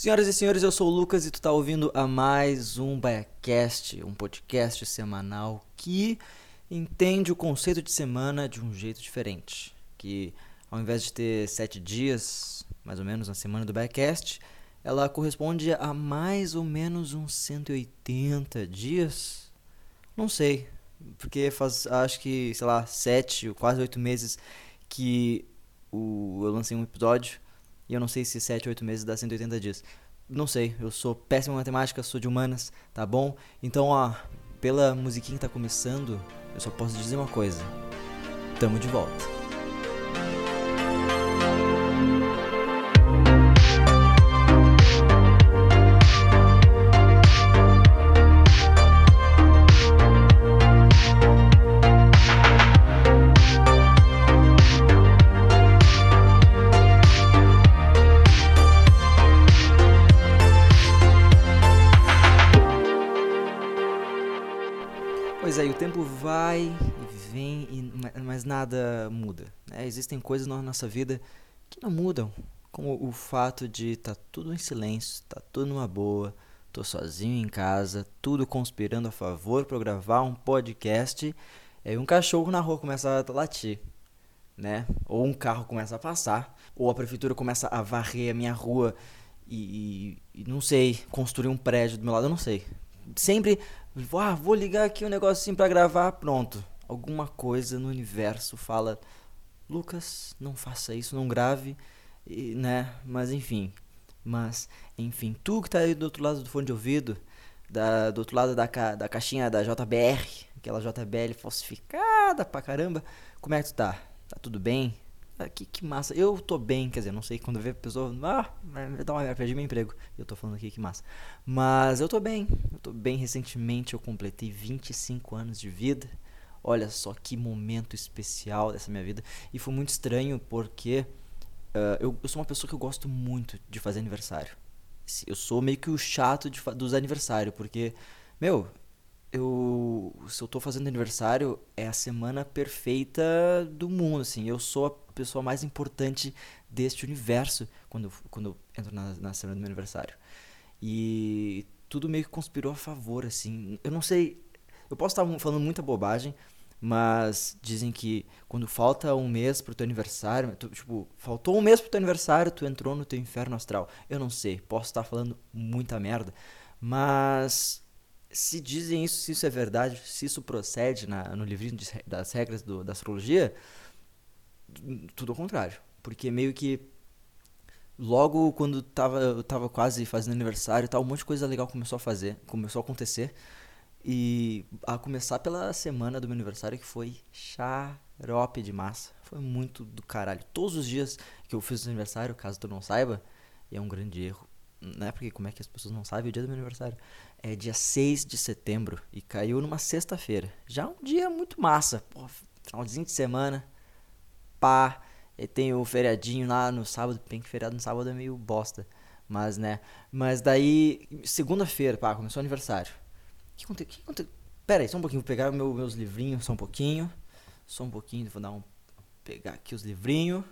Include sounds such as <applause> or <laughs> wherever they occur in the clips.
Senhoras e senhores, eu sou o Lucas e tu tá ouvindo a mais um Biacast, um podcast semanal que entende o conceito de semana de um jeito diferente. Que ao invés de ter sete dias, mais ou menos, na semana do Biacast, ela corresponde a mais ou menos uns 180 dias. Não sei, porque faz acho que, sei lá, sete, quase oito meses que o, eu lancei um episódio. E eu não sei se 7, 8 meses dá 180 dias. Não sei, eu sou péssimo em matemática, sou de humanas, tá bom? Então, ó, pela musiquinha que tá começando, eu só posso dizer uma coisa. Tamo de volta. Vai e vem, e, mas nada muda. Né? Existem coisas na nossa vida que não mudam, como o fato de estar tá tudo em silêncio, tá tudo numa boa, tô sozinho em casa, tudo conspirando a favor para gravar um podcast, e um cachorro na rua começa a latir, né? Ou um carro começa a passar, ou a prefeitura começa a varrer a minha rua e, e, e não sei, construir um prédio do meu lado, eu não sei. Sempre ah, vou ligar aqui um negocinho para gravar, pronto. Alguma coisa no universo fala, Lucas, não faça isso, não grave, e, né? Mas enfim, mas enfim, tu que tá aí do outro lado do fone de ouvido, da, do outro lado da, ca, da caixinha da JBR, aquela JBL falsificada pra caramba, como é que tu tá? Tá tudo bem? Ah, que, que massa. Eu tô bem, quer dizer, não sei quando eu ver a pessoa. Ah, dá uma perdi meu emprego. Eu tô falando aqui que massa. Mas eu tô bem. Eu tô bem. Recentemente eu completei 25 anos de vida. Olha só que momento especial dessa minha vida. E foi muito estranho porque uh, eu, eu sou uma pessoa que eu gosto muito de fazer aniversário. Eu sou meio que o chato de, dos aniversários, porque, meu, eu se eu tô fazendo aniversário é a semana perfeita do mundo assim. Eu sou a pessoa mais importante deste universo quando quando eu entro na, na semana do meu aniversário. E tudo meio que conspirou a favor assim. Eu não sei eu posso estar falando muita bobagem mas dizem que quando falta um mês pro teu aniversário, tu, tipo, faltou um mês pro teu aniversário, tu entrou no teu inferno astral. Eu não sei, posso estar falando muita merda, mas se dizem isso, se isso é verdade, se isso procede na, no livrinho de, das regras do, da astrologia, tudo ao contrário. Porque meio que logo quando tava, eu tava quase fazendo aniversário tal, um monte de coisa legal começou a fazer, começou a acontecer. E a começar pela semana do meu aniversário que foi xarope de massa. Foi muito do caralho. Todos os dias que eu fiz o aniversário, caso tu não saiba, e é um grande erro, né? Porque como é que as pessoas não sabem o dia do meu aniversário? É dia 6 de setembro e caiu numa sexta-feira. Já um dia muito massa. Pô, finalzinho de semana. Pá. E tem o feriadinho lá no sábado. Bem que feriado no sábado é meio bosta. Mas, né? Mas daí, segunda-feira, pá, começou o aniversário. Que aconteceu? Que aconteceu? Pera aí, só um pouquinho. Vou pegar meu, meus livrinhos, só um pouquinho. Só um pouquinho, vou dar um. Pegar aqui os livrinhos.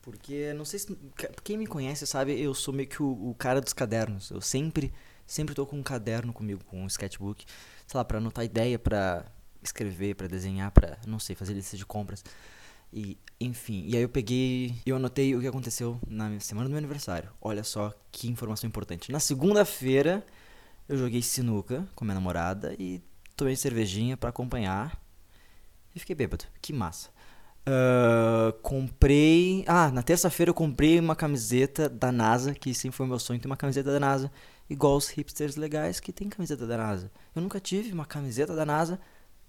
Porque, não sei se. Quem me conhece sabe, eu sou meio que o, o cara dos cadernos. Eu sempre, sempre tô com um caderno comigo, com um sketchbook. Sei lá, pra anotar ideia, pra escrever, pra desenhar, pra, não sei, fazer lista de compras. E, enfim, e aí eu peguei, eu anotei o que aconteceu na semana do meu aniversário. Olha só que informação importante. Na segunda-feira, eu joguei sinuca com minha namorada e tomei cervejinha para acompanhar. E fiquei bêbado. Que massa. Uh, comprei. Ah, na terça-feira eu comprei uma camiseta da NASA, que sim foi meu sonho ter uma camiseta da NASA. Igual os hipsters legais que tem camiseta da NASA. Eu nunca tive uma camiseta da NASA,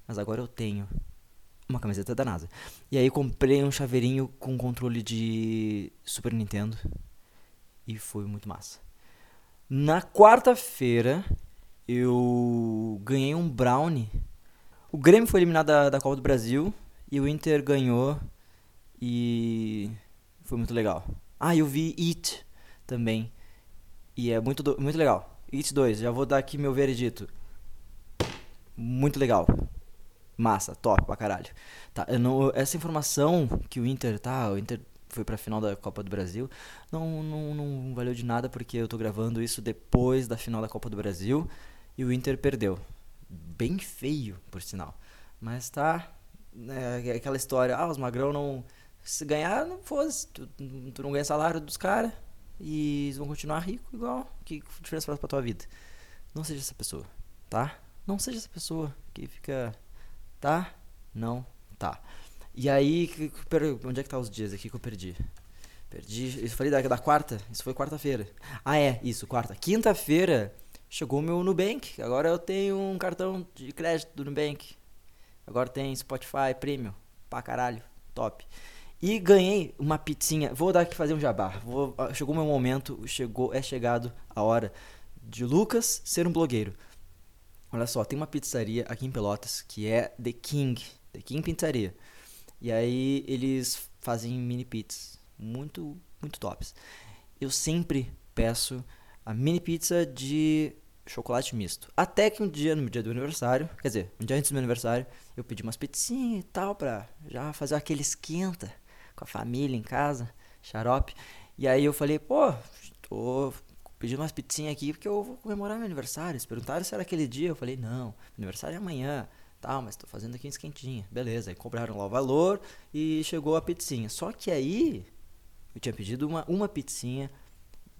mas agora eu tenho uma camiseta da NASA. E aí comprei um chaveirinho com controle de Super Nintendo. E foi muito massa. Na quarta-feira eu ganhei um brownie. O Grêmio foi eliminado da, da Copa do Brasil e o Inter ganhou e foi muito legal. Ah, eu vi It também. E é muito, muito legal. It 2, já vou dar aqui meu veredito. Muito legal. Massa, top pra caralho. Tá, não, essa informação que o Inter, tá, o Inter foi pra final da Copa do Brasil. Não, não, não valeu de nada porque eu tô gravando isso depois da final da Copa do Brasil e o Inter perdeu. Bem feio, por sinal. Mas tá. É aquela história, ah, os magrão não. Se ganhar, não fosse. Tu, tu não ganha salário dos caras e eles vão continuar ricos igual. Que diferença faz pra tua vida? Não seja essa pessoa, tá? Não seja essa pessoa que fica. Tá? Não, tá. E aí, onde é que tá os dias aqui que eu perdi? Perdi. Eu falei da, da quarta? Isso foi quarta-feira. Ah, é, isso, quarta. Quinta-feira chegou o meu Nubank. Agora eu tenho um cartão de crédito do Nubank. Agora tem Spotify Premium. Pra caralho. Top. E ganhei uma pizzinha. Vou dar aqui fazer um jabá. Vou, chegou meu momento. Chegou, é chegado a hora de Lucas ser um blogueiro. Olha só, tem uma pizzaria aqui em Pelotas que é The King. The King Pizzaria. E aí eles fazem mini pizzas. Muito, muito tops. Eu sempre peço a mini pizza de chocolate misto. Até que um dia, no dia do aniversário, quer dizer, um dia antes do meu aniversário, eu pedi umas pizzinhas e tal pra já fazer aquele esquenta com a família em casa, xarope. E aí eu falei, pô, tô pedindo umas pizzinhas aqui porque eu vou comemorar meu aniversário. Eles perguntaram se era aquele dia. Eu falei, não, aniversário é amanhã. Tal, mas tô fazendo aqui esquentinha. Beleza, aí compraram lá o valor e chegou a pizzinha. Só que aí eu tinha pedido uma, uma pizzinha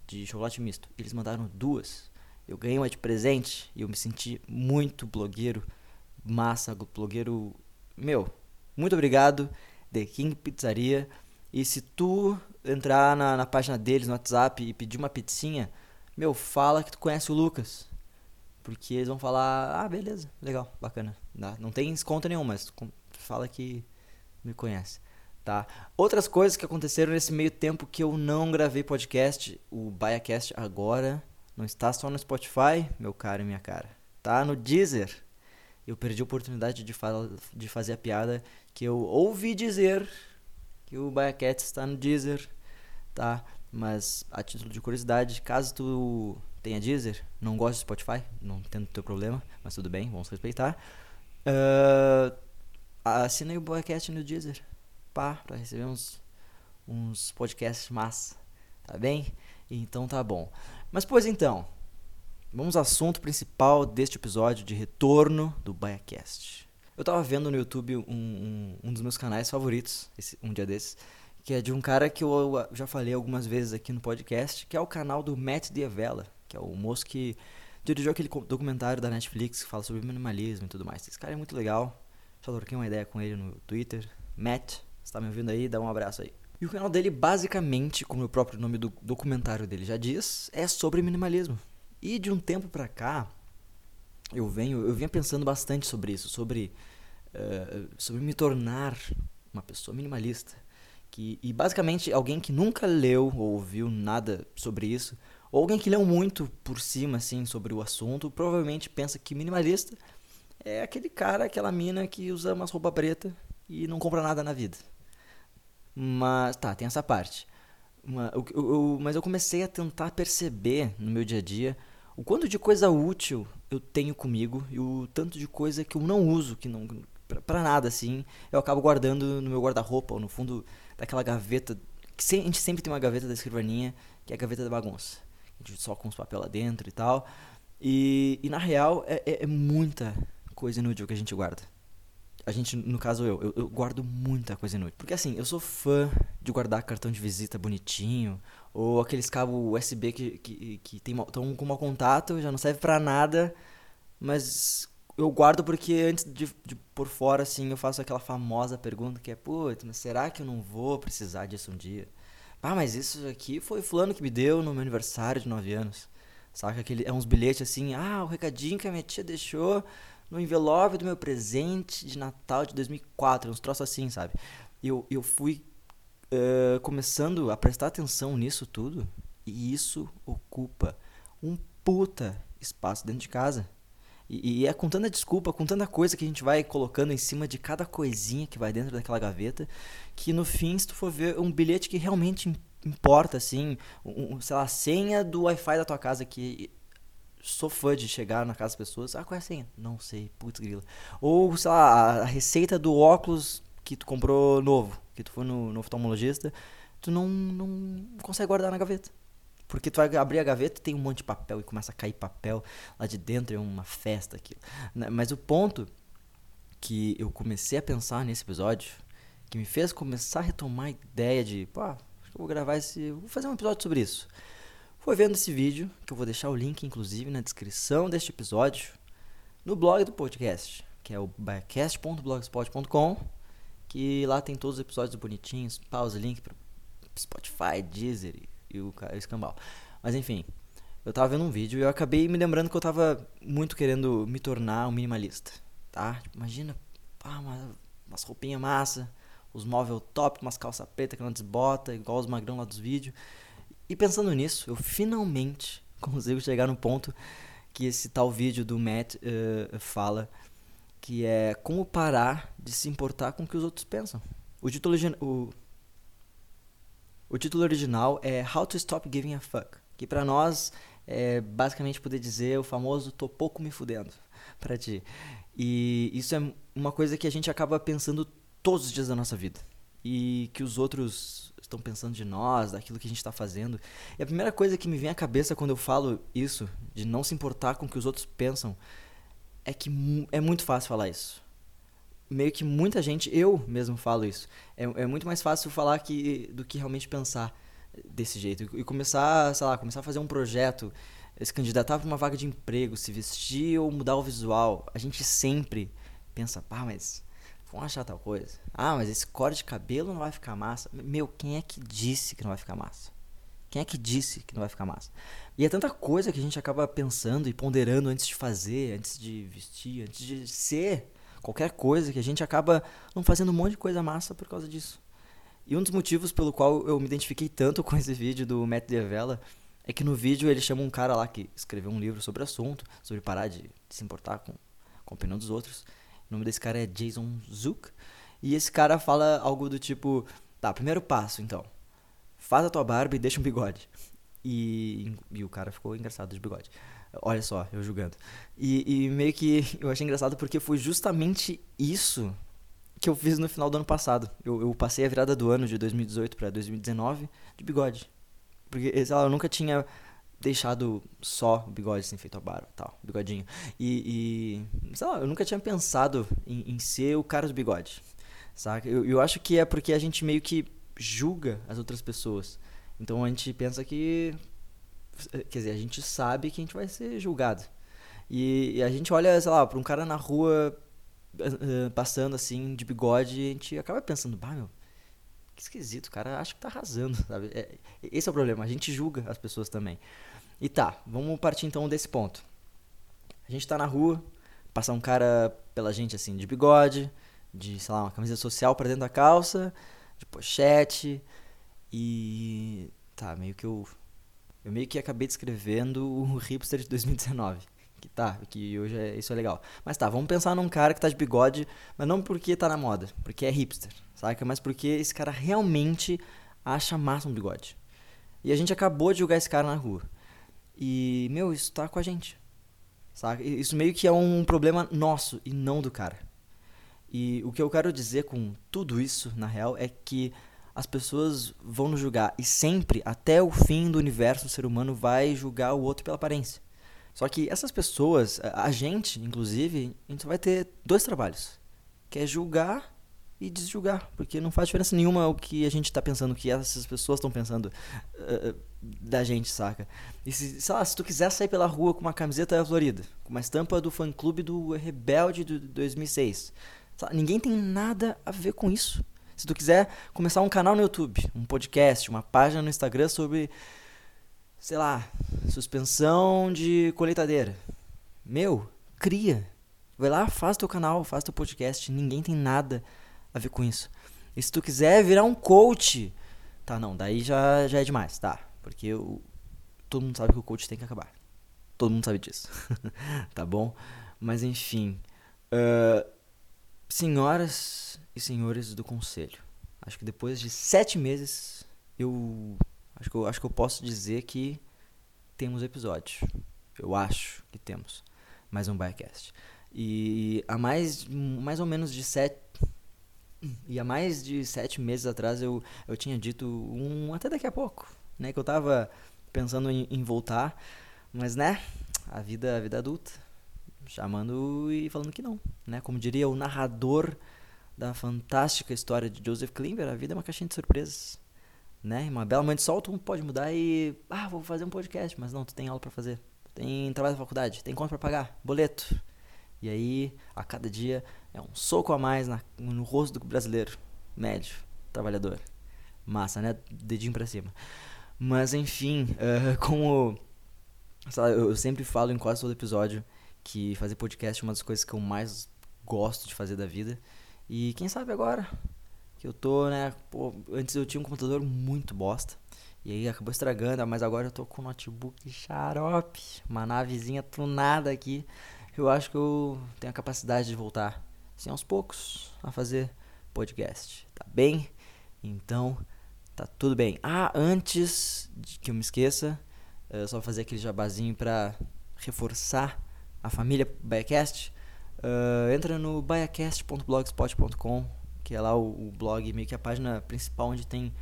de chocolate misto. Eles mandaram duas. Eu ganhei uma de presente e eu me senti muito blogueiro, massa, blogueiro. Meu, muito obrigado, The King Pizzaria. E se tu entrar na, na página deles no WhatsApp e pedir uma pizzinha, meu, fala que tu conhece o Lucas. Porque eles vão falar, ah, beleza, legal, bacana. Não tem desconto nenhum, mas fala que me conhece tá? Outras coisas que aconteceram nesse meio tempo que eu não gravei podcast, o BaiaCast agora não está só no Spotify, meu caro e minha cara. Tá no Deezer. Eu perdi a oportunidade de, fala, de fazer a piada que eu ouvi dizer que o BaiaCast está no Deezer, tá? Mas a título de curiosidade, caso tu tenha Deezer, não gosta de Spotify, não entendo o teu problema, mas tudo bem, vamos respeitar. Uh, assinei o BaiaCast no Deezer pá, para receber uns, uns podcasts massa, tá bem? Então tá bom. Mas pois então, vamos ao assunto principal deste episódio de retorno do BaiaCast. Eu tava vendo no YouTube um, um, um dos meus canais favoritos, esse, um dia desses, que é de um cara que eu já falei algumas vezes aqui no podcast, que é o canal do Matt Diavela, que é o moço que dirigiu aquele documentário da Netflix que fala sobre minimalismo e tudo mais. Esse cara é muito legal. Já troquei uma ideia com ele no Twitter. Matt, você tá me ouvindo aí? Dá um abraço aí. E o canal dele, basicamente, como o próprio nome do documentário dele já diz, é sobre minimalismo. E de um tempo pra cá, eu venho, eu vinha pensando bastante sobre isso, sobre, uh, sobre me tornar uma pessoa minimalista. Que, e basicamente, alguém que nunca leu ou ouviu nada sobre isso, ou alguém que leu muito por cima, assim, sobre o assunto, provavelmente pensa que minimalista é aquele cara, aquela mina que usa umas roupa preta e não compra nada na vida. Mas, tá, tem essa parte. Uma, eu, eu, mas eu comecei a tentar perceber no meu dia a dia o quanto de coisa útil eu tenho comigo e o tanto de coisa que eu não uso, que não para nada assim, eu acabo guardando no meu guarda-roupa ou no fundo daquela gaveta, que a gente sempre tem uma gaveta da escrivaninha, que é a gaveta da bagunça. A gente só com os papéis lá dentro e tal. E, e na real é, é, é muita coisa inútil que a gente guarda a gente, no caso eu, eu, eu, guardo muita coisa inútil. Porque assim, eu sou fã de guardar cartão de visita bonitinho, ou aqueles cabos USB que, que, que estão com mau contato, já não serve para nada, mas eu guardo porque antes de, de por fora, assim, eu faço aquela famosa pergunta que é, putz, mas será que eu não vou precisar disso um dia? Ah, mas isso aqui foi fulano que me deu no meu aniversário de 9 anos. Saca? Aquele, é uns bilhetes assim, ah, o recadinho que a minha tia deixou no envelope do meu presente de Natal de 2004, uns troços assim, sabe? Eu, eu fui uh, começando a prestar atenção nisso tudo, e isso ocupa um puta espaço dentro de casa. E, e, é com tanta desculpa, com tanta coisa que a gente vai colocando em cima de cada coisinha que vai dentro daquela gaveta, que no fim, se tu for ver um bilhete que realmente importa, assim, um, sei lá, a senha do Wi-Fi da tua casa, que sou fã de chegar na casa das pessoas. Ah, qual é a senha? Não sei, putz grila. Ou, sei lá, a receita do óculos que tu comprou novo, que tu foi no, no oftalmologista. tu não, não consegue guardar na gaveta. Porque tu vai abrir a gaveta e tem um monte de papel e começa a cair papel lá de dentro, é uma festa aquilo. Né, mas o ponto que eu comecei a pensar nesse episódio, que me fez começar a retomar a ideia de, pô, acho que eu vou gravar esse, vou fazer um episódio sobre isso. Foi vendo esse vídeo, que eu vou deixar o link inclusive na descrição deste episódio, no blog do podcast, que é o biacast.blogspot.com, que lá tem todos os episódios bonitinhos, pausa, link para Spotify, Deezer e o, o escambau. Mas enfim, eu tava vendo um vídeo e eu acabei me lembrando que eu tava muito querendo me tornar um minimalista, tá? Tipo, imagina, pá, uma, umas roupinhas massa, os móveis top, umas calças pretas que não desbota, igual os magrão lá dos vídeos. E pensando nisso, eu finalmente <laughs> consigo chegar no ponto que esse tal vídeo do Matt uh, fala, que é como parar de se importar com o que os outros pensam. O título, o, o título original é How to Stop Giving a Fuck, que para nós é basicamente poder dizer o famoso tô pouco me fudendo <laughs> para ti. E isso é uma coisa que a gente acaba pensando todos os dias da nossa vida. E que os outros estão pensando de nós, daquilo que a gente está fazendo. E a primeira coisa que me vem à cabeça quando eu falo isso, de não se importar com o que os outros pensam, é que é muito fácil falar isso. Meio que muita gente, eu mesmo falo isso. É, é muito mais fácil falar que, do que realmente pensar desse jeito. E começar, sei lá, começar a fazer um projeto, se candidatar para uma vaga de emprego, se vestir ou mudar o visual. A gente sempre pensa, pá, mas vão achar tal coisa. Ah, mas esse corte de cabelo não vai ficar massa. Meu, quem é que disse que não vai ficar massa? Quem é que disse que não vai ficar massa? E é tanta coisa que a gente acaba pensando e ponderando antes de fazer, antes de vestir, antes de ser qualquer coisa, que a gente acaba não fazendo um monte de coisa massa por causa disso. E um dos motivos pelo qual eu me identifiquei tanto com esse vídeo do Matt Devella é que no vídeo ele chama um cara lá que escreveu um livro sobre o assunto, sobre parar de se importar com, com a opinião dos outros. O nome desse cara é Jason Zook. E esse cara fala algo do tipo: tá, primeiro passo então. Faz a tua barba e deixa um bigode. E, e o cara ficou engraçado de bigode. Olha só, eu julgando. E, e meio que <laughs> eu achei engraçado porque foi justamente isso que eu fiz no final do ano passado. Eu, eu passei a virada do ano de 2018 para 2019 de bigode. Porque, sei lá, eu nunca tinha deixado só o bigode, assim, feito a barba tal, bigodinho. E, e, sei lá, eu nunca tinha pensado em, em ser o cara do bigode, saca? Eu, eu acho que é porque a gente meio que julga as outras pessoas. Então a gente pensa que. Quer dizer, a gente sabe que a gente vai ser julgado. E, e a gente olha, sei lá, pra um cara na rua uh, passando assim, de bigode, e a gente acaba pensando, bah, meu, que esquisito, o cara acha que tá arrasando, sabe? É, esse é o problema, a gente julga as pessoas também. E tá, vamos partir então desse ponto. A gente tá na rua, passa um cara pela gente assim, de bigode, de, sei lá, uma camisa social para dentro da calça, de pochete, e. Tá, meio que eu. Eu meio que acabei descrevendo o hipster de 2019. Que tá, que hoje é, isso é legal. Mas tá, vamos pensar num cara que tá de bigode, mas não porque tá na moda, porque é hipster, saca? Mas porque esse cara realmente acha massa um bigode. E a gente acabou de julgar esse cara na rua. E, meu, isso tá com a gente. Saca? Isso meio que é um problema nosso e não do cara. E o que eu quero dizer com tudo isso, na real, é que as pessoas vão nos julgar. E sempre, até o fim do universo, o ser humano vai julgar o outro pela aparência. Só que essas pessoas, a gente, inclusive, a gente vai ter dois trabalhos. Que é julgar e desjulgar, porque não faz diferença nenhuma o que a gente está pensando, o que essas pessoas estão pensando uh, da gente, saca? E se, sei lá, se tu quiser sair pela rua com uma camiseta florida, com uma estampa do fã clube do Rebelde de 2006, lá, ninguém tem nada a ver com isso. Se tu quiser começar um canal no YouTube, um podcast, uma página no Instagram sobre, sei lá, suspensão de colheitadeira, meu, cria. Vai lá, faz teu canal, faz teu podcast, ninguém tem nada a a ver com isso. E se tu quiser virar um coach, tá, não, daí já, já é demais, tá? Porque eu, todo mundo sabe que o coach tem que acabar. Todo mundo sabe disso, <laughs> tá bom? Mas enfim, uh, senhoras e senhores do conselho, acho que depois de sete meses, eu acho que eu, acho que eu posso dizer que temos episódio. Eu acho que temos mais um Biocast. E há mais, mais ou menos de sete, E há mais de sete meses atrás eu, eu tinha dito um até daqui a pouco, né? Que eu tava pensando em, em voltar, mas né, a vida, a vida adulta, chamando e falando que não, né? Como diria o narrador da fantástica história de Joseph Klimber, a vida é uma caixinha de surpresas, né? Uma bela mãe de sol, tu pode mudar e ah, vou fazer um podcast, mas não, tu tem aula para fazer, tem trabalho da faculdade, tem conta para pagar, boleto. E aí, a cada dia é um soco a mais na, no rosto do brasileiro médio, trabalhador. Massa, né? Dedinho para cima. Mas enfim, uh, <laughs> como eu sempre falo em quase todo episódio que fazer podcast é uma das coisas que eu mais gosto de fazer da vida. E quem sabe agora que eu tô, né? Pô, antes eu tinha um computador muito bosta. E aí acabou estragando, mas agora eu tô com um notebook xarope, uma navezinha tunada aqui. Eu acho que eu tenho a capacidade de voltar, assim, aos poucos, a fazer podcast. Tá bem? Então, Tá tudo bem. Ah, antes de que eu me esqueça, uh, só fazer aquele jabazinho para reforçar a família Biacast. Uh, entra no biacast.blogspot.com, que é lá o, o, blog, meio que a página principal onde tem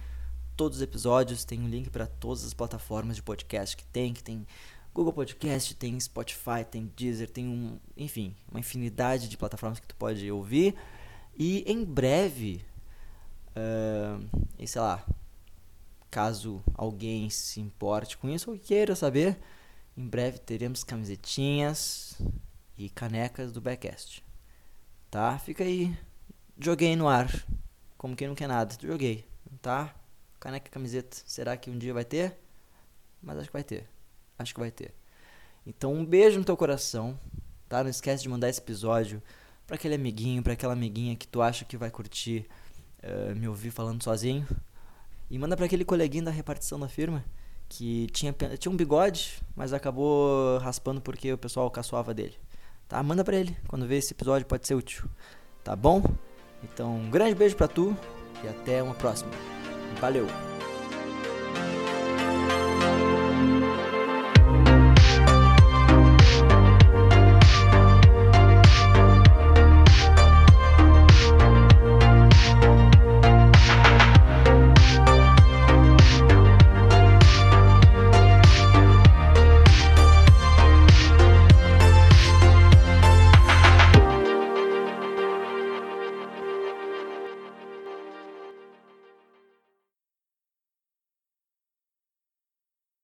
todos os episódios, tem um link para todas as plataformas de podcast que tem, que tem Google Podcast, tem Spotify, tem Deezer, tem um, enfim, uma infinidade de plataformas que tu pode ouvir. E em breve, uh, e sei lá, caso alguém se importe com isso ou queira saber, em breve teremos camisetinhas e canecas do Backcast. Tá? Fica aí. Joguei no ar. Como quem não quer nada. Joguei. Tá? Caneca e camiseta. Será que um dia vai ter? Mas acho que vai ter. Acho que vai ter. Então um beijo no teu coração. Tá? Não esquece de mandar esse episódio para aquele amiguinho, para aquela amiguinha que tu acha que vai curtir uh, me ouvir falando sozinho. E manda para aquele coleguinho da repartição da firma que tinha, tinha um bigode, mas acabou raspando porque o pessoal caçoava dele. Tá? Manda para ele. Quando ver esse episódio pode ser útil. Tá bom? Então, um grande beijo para tu e até uma próxima. Valeu!